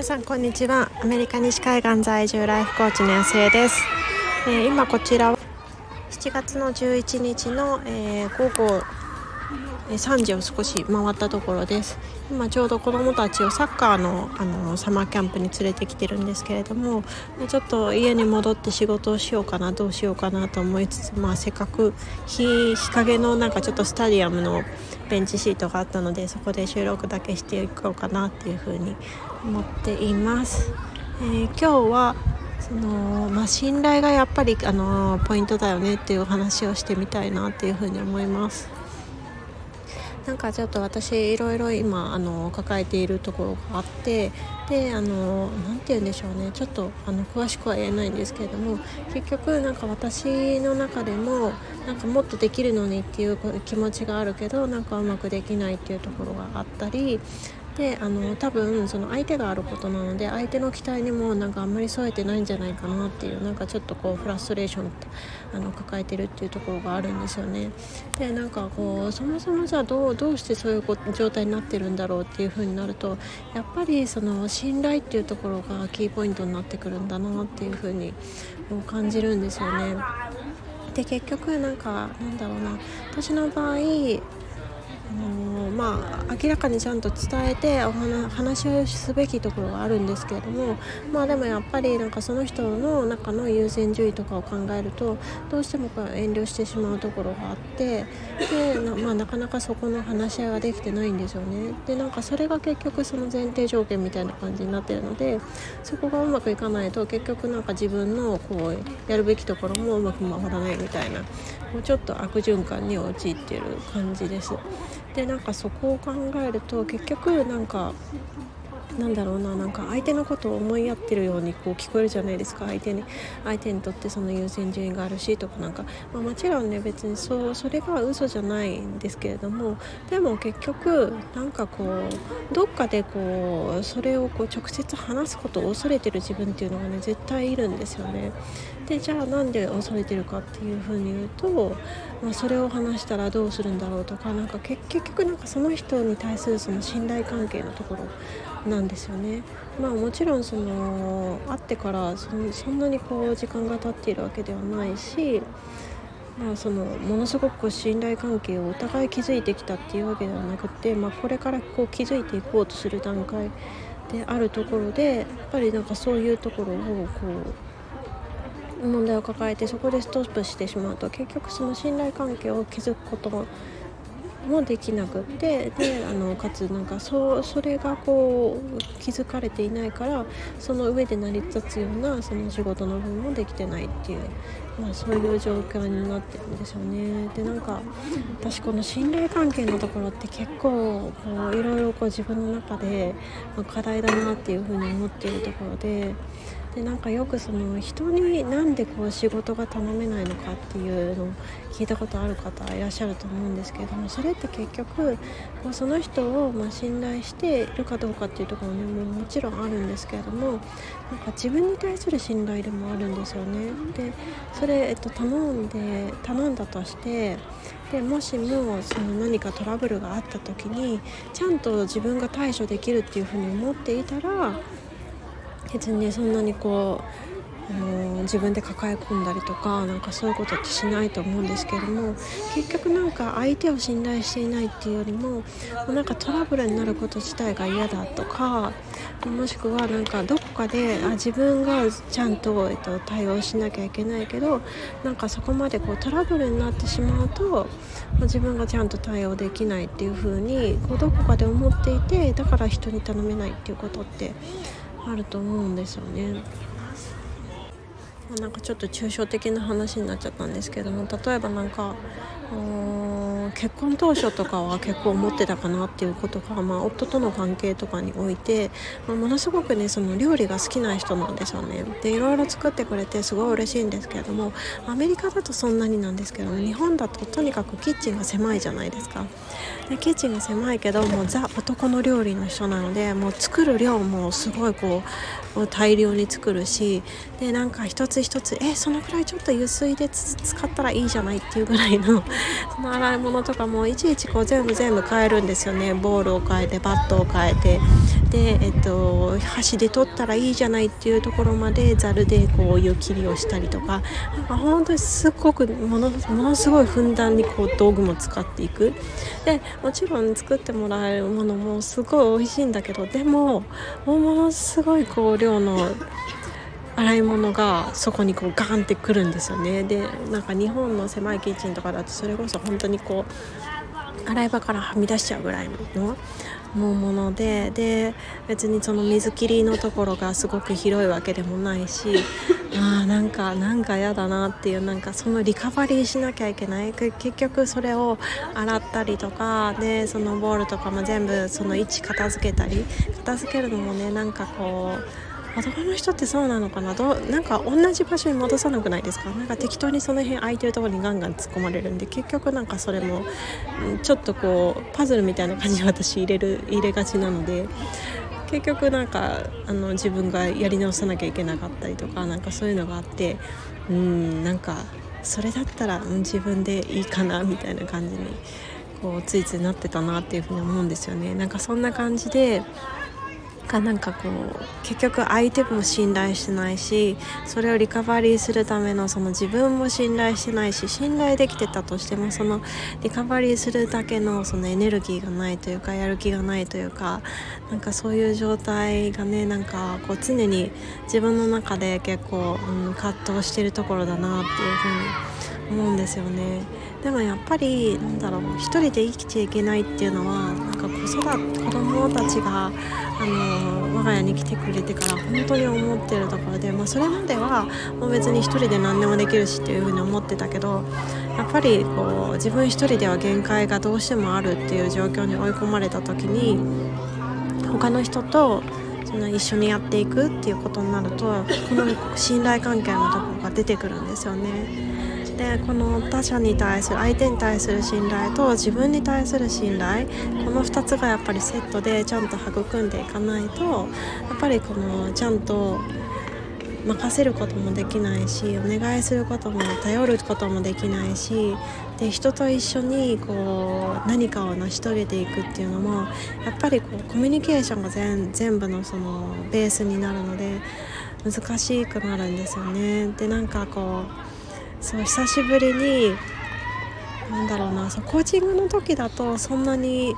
皆さんこんにちは。アメリカ西海岸在住ライフコーチの安江です、えー、今こちらは7月の11日の、えー、午後3時を少し回ったところです今ちょうど子どもたちをサッカーのあのサマーキャンプに連れてきてるんですけれどもちょっと家に戻って仕事をしようかなどうしようかなと思いつつ、まあ、せっかく日日陰のなんかちょっとスタディアムのベンチシートがあったのでそこで収録だけしていこうかなっていうふうに思っています。えー、今日はそのまあ、信頼がやっぱりあのポイントだよねっていう話をしてみたいなっていうふうに思います。なんかちょっと私いろいろ今あの抱えているところがあってであのなて言うんでしょうね。ちょっとあの詳しくは言えないんですけれども結局なんか私の中でもなんかもっとできるのにっていう気持ちがあるけどなんかうまくできないっていうところがあったりであの多分その相手があることなので相手の期待にもなんかあんまり添えてないんじゃないかなっていうなんかちょっとこうフラストレーションってあの抱えてるっていうところがあるんですよね。でなんかこうそもそもじゃあどうどうしてそういう状態になってるんだろうっていう風になるとやっぱりその信頼っていうところがキーポイントになってくるんだなっていう風に感じるんですよね。で結局なんかなんだろうな私の場合のまあ、明らかにちゃんと伝えてお話をすべきところがあるんですけれどもまあでもやっぱりなんかその人の中の優先順位とかを考えるとどうしても遠慮してしまうところがあってでな,、まあ、なかなかそこの話し合いができてないんですよねでなんかそれが結局その前提条件みたいな感じになってるのでそこがうまくいかないと結局なんか自分のこうやるべきところもうまく回らないみたいなもうちょっと悪循環に陥ってる感じです。でなんかそこを考えると結局なんかなんだろうななんか相手のことを思いやってるようにこう聞こえるじゃないですか相手に相手にとってその優先順位があるしとかなんか、まあ、もちろんね別にそうそれが嘘じゃないんですけれどもでも結局なんかこうどっかでこうそれをこう直接話すことを恐れてる自分っていうのがね絶対いるんですよね。でじゃあなんで恐れてるかっていうふうに言うと、まあ、それを話したらどうするんだろうとかなんか結局なんかその人に対するその信頼関係のところなんですよね。まあもちろんその会ってからそんなにこう時間が経っているわけではないし、まあ、そのものすごく信頼関係をお互い築いてきたっていうわけではなくて、まあ、これからこう築いていこうとする段階であるところでやっぱりなんかそういうところをこう問題を抱えてそこでストップしてしまうと結局その信頼関係を築くこともできなくってであのかつなんかそそれがこう気づかれていないからその上で成り立つようなその仕事の分もできてないっていう、まあ、そういう状況になってるんですよね。でなんか私この信頼関係のところって結構こういろいろこう自分の中で、ま課題だなっていうふうに思っているところで。でなんかよくその人になんでこう仕事が頼めないのかっていうのを聞いたことある方いらっしゃると思うんですけれどもそれって結局こうその人をま信頼しているかどうかっていうところにももちろんあるんですけれどもなんか自分に対する信頼でもあるんですよね。でそれ、えっと、頼んで頼んだとしてでもしもその何かトラブルがあった時にちゃんと自分が対処できるっていうふうに思っていたら別にそんなにこうあの自分で抱え込んだりとかなんかそういうことってしないと思うんですけれども結局なんか相手を信頼していないっていうよりもなんかトラブルになること自体が嫌だとかもしくはなんかどこかであ自分がちゃんと、えっと、対応しなきゃいけないけどなんかそこまでこうトラブルになってしまうと自分がちゃんと対応できないっていう風にこうどこかで思っていてだから人に頼めないっていうことってあると思うんですよね。なんかちょっと抽象的な話になっちゃったんですけども例えばなんか結婚当初とかは結構思ってたかなっていうことが、まあ、夫との関係とかにおいて、まあ、ものすごくねその料理が好きな人なんですよね。でいろいろ作ってくれてすごい嬉しいんですけれどもアメリカだとそんなになんですけど日本だととにかくキッチンが狭いじゃないですか。でキッチンが狭いけどもうザ男の料理の人なのでもう作る量もすごいこう大量に作るしでなんか一つ一つえそのくらいちょっと油水で使ったらいいじゃないっていうぐらいのその洗い物とかもいちいちこう全部全部変えるんですよね。ボールを変えてバットを変えて。で、えっと、箸で取ったらいいじゃないっていうところまでざるでこう湯切りをしたりとか。なんか本当にすっごくものものすごいふんだんにこう道具も使っていく。でもちろん作ってもらえるものもすごい美味しいんだけどでもものすごいこう量の洗い物がそこにこうガンってくるんですよね。でなんか日本の狭いキッチンとかだとそれこそ本当にこう洗い場からはみ出しちゃうぐらいのもうものでで別にその水切りのところがすごく広いわけでもないし あなんかなんか嫌だなっていうなんかそのリカバリーしなきゃいけない。結局それを洗ったりとかでそのボールとかも全部その位置片付けたり片付けるのもねなんかこう男の人ってそうなのかな？どなんか同じ場所に戻さなくないですか？なんか適当にその辺空いてるところにガンガン突っ込まれるんで結局なんかそれもちょっとこうパズルみたいな感じで私入れる入れがちなので結局なんかあの自分がやり直さなきゃいけなかったりとかなんかそういうのがあってうんなんかそれだったら、自分でいいかなみたいな感じにこうついついなってたなっていうふうに思うんですよね。なんかそんな感じでがなんかこう結局相手も信頼してないしそれをリカバリーするためのその自分も信頼してないし信頼できてたとしてもそのリカバリーするだけのそのエネルギーがないというかやる気がないというかなんかそういう状態がねなんかこう常に自分の中で結構、うん、葛藤してるところだなっていうふうに思うんですよね。でもやっぱりなんだろう一人で生きちゃいけないっていうのはなんか子育て子供たちがあの我が家に来てくれてから本当に思ってるところで、まあ、それまではもう別に一人で何でもできるしっていうふうに思ってたけどやっぱりこう自分一人では限界がどうしてもあるっていう状況に追い込まれた時に他の人とその一緒にやっていくっていうことになるとこの信頼関係のところが出てくるんですよね。でこの他者に対する相手に対する信頼と自分に対する信頼この2つがやっぱりセットでちゃんと育んでいかないとやっぱりこのちゃんと任せることもできないしお願いすることも頼ることもできないしで人と一緒にこう何かを成し遂げていくっていうのもやっぱりこうコミュニケーションが全全部のそのベースになるので難しくなるんですよね。でなんかこうそう久しぶりになんだろうなそうコーチングの時だとそんなに、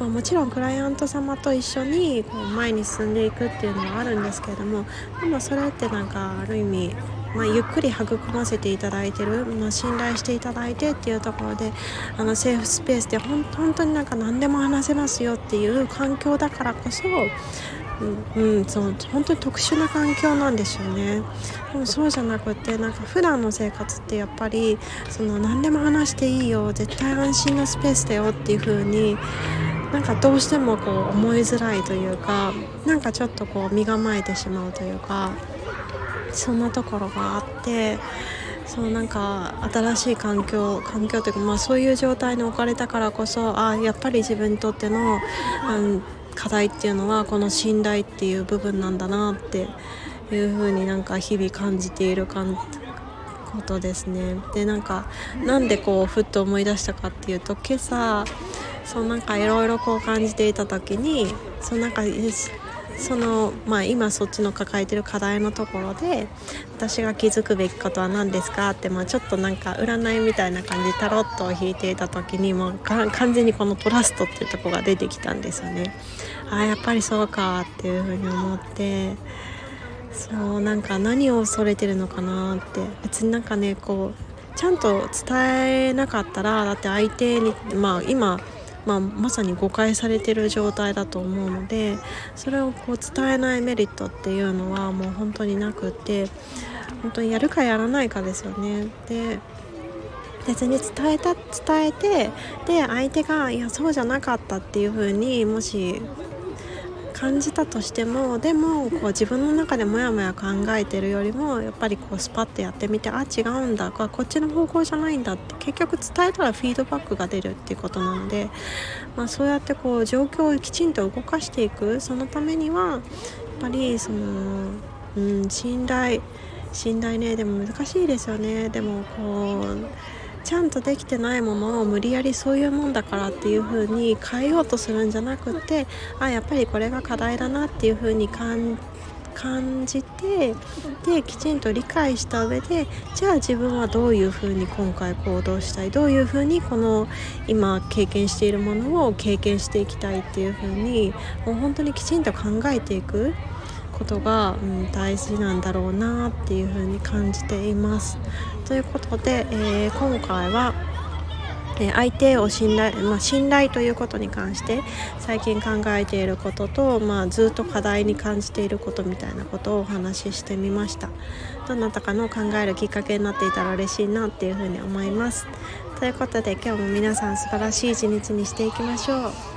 まあ、もちろんクライアント様と一緒にこう前に進んでいくっていうのはあるんですけれどもでもそれってなんかある意味まあ、ゆっくり育ませていただいてる、まあ、信頼していただいてっていうところであのセーフスペースで本当になんか何でも話せますよっていう環境だからこそうん、うん、そう本当に特殊な環境なんですよね。でもそうじゃなくてなんか普段の生活ってやっぱりその何でも話していいよ絶対安心なスペースだよっていう風になんかどうしてもこう思いづらいというかなんかちょっとこう身構えてしまうというかそんなところがあってそうなんか新しい環境環境というか、まあ、そういう状態に置かれたからこそあやっぱり自分にとっての、うん課題っていうのはこの信頼っていう部分なんだなっていうふうになんか日々感じている感ことですね。でなんかなんでこうふっと思い出したかっていうと今朝そうなんかいろいろこう感じていた時にそうなんかそのまあ、今そっちの抱えてる課題のところで私が気づくべきことは何ですかって、まあ、ちょっとなんか占いみたいな感じタロットを引いていた時にもう完全にこのトラストっていうとこが出てきたんですよね。あやっぱりそうかっていうふうに思ってそうなんか何を恐れてるのかなって別になんかねこうちゃんと伝えなかったらだって相手にまあ今まあ、まさに誤解されてる状態だと思うのでそれをこう伝えないメリットっていうのはもう本当になくて本当にやるかやらないかですよね。で別に伝えた伝えてで相手がいやそうじゃなかったっていう風にもし感じたとしてもでもこう自分の中でモヤモヤ考えてるよりもやっぱりこうスパッとやってみてあ違うんだこっちの方向じゃないんだって結局伝えたらフィードバックが出るっていうことなので、まあ、そうやってこう状況をきちんと動かしていくそのためにはやっぱりその、うん、信頼信頼ねでも難しいですよね。でもこうちゃんとできてないものを無理やりそういうもんだからっていう風に変えようとするんじゃなくてあやっぱりこれが課題だなっていう風に感感じてできちんと理解した上でじゃあ自分はどういうふうに今回行動したいどういうふうにこの今経験しているものを経験していきたいっていうふうにもう本当にきちんと考えていく。ことが、うん、大事なんだろうなっていうふうに感じています。ということで、えー、今回はえ相手を信頼、まあ、信頼ということに関して最近考えていることと、まあ、ずっと課題に感じていることみたいなことをお話ししてみました。どなたかの考えるきっかけになっていたら嬉しいなっていうふうに思います。ということで今日も皆さん素晴らしい一日にしていきましょう。